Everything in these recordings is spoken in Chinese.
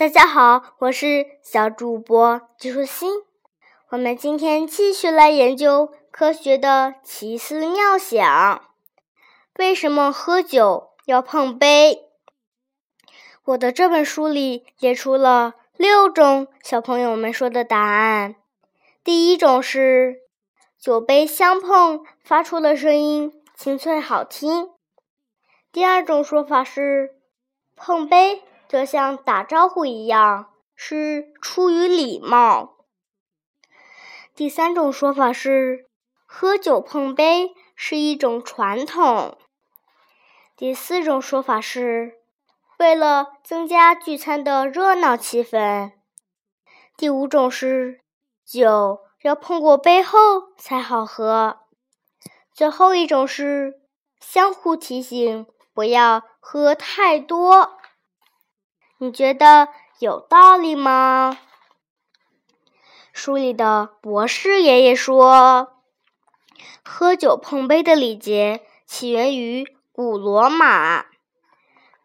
大家好，我是小主播季舒心。我们今天继续来研究科学的奇思妙想。为什么喝酒要碰杯？我的这本书里列出了六种小朋友们说的答案。第一种是酒杯相碰发出的声音清脆好听。第二种说法是碰杯。就像打招呼一样，是出于礼貌。第三种说法是，喝酒碰杯是一种传统。第四种说法是，为了增加聚餐的热闹气氛。第五种是，酒要碰过杯后才好喝。最后一种是，相互提醒不要喝太多。你觉得有道理吗？书里的博士爷爷说，喝酒碰杯的礼节起源于古罗马。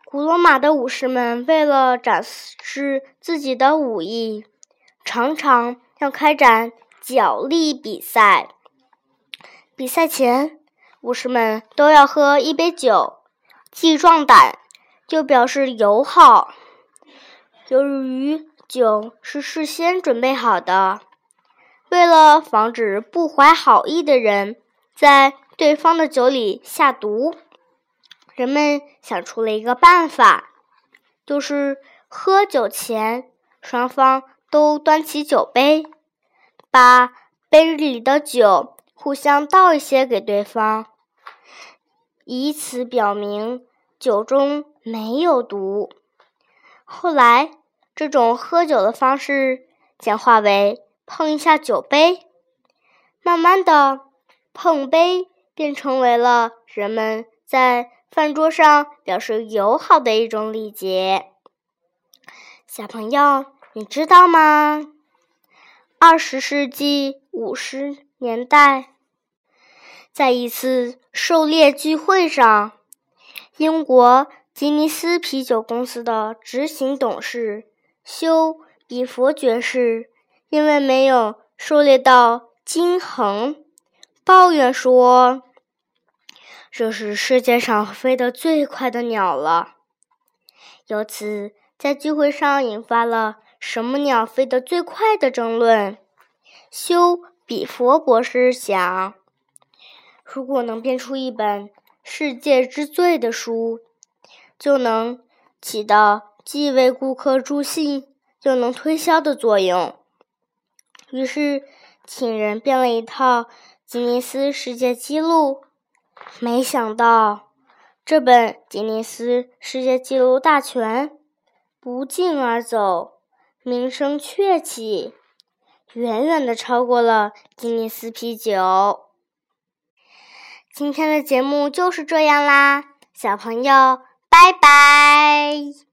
古罗马的武士们为了展示自己的武艺，常常要开展角力比赛。比赛前，武士们都要喝一杯酒，既壮胆，又表示友好。由于酒是事先准备好的，为了防止不怀好意的人在对方的酒里下毒，人们想出了一个办法，就是喝酒前双方都端起酒杯，把杯里的酒互相倒一些给对方，以此表明酒中没有毒。后来，这种喝酒的方式简化为碰一下酒杯，慢慢的，碰杯便成为了人们在饭桌上表示友好的一种礼节。小朋友，你知道吗？二十世纪五十年代，在一次狩猎聚会上，英国。吉尼斯啤酒公司的执行董事休比佛爵士因为没有狩猎到金衡，抱怨说：“这是世界上飞得最快的鸟了。”由此，在聚会上引发了什么鸟飞得最快的争论。休比佛博士想，如果能编出一本世界之最的书。就能起到既为顾客助兴又能推销的作用。于是，请人编了一套吉尼斯世界纪录。没想到，这本吉尼斯世界纪录大全不胫而走，名声鹊起，远远的超过了吉尼斯啤酒。今天的节目就是这样啦，小朋友。拜拜。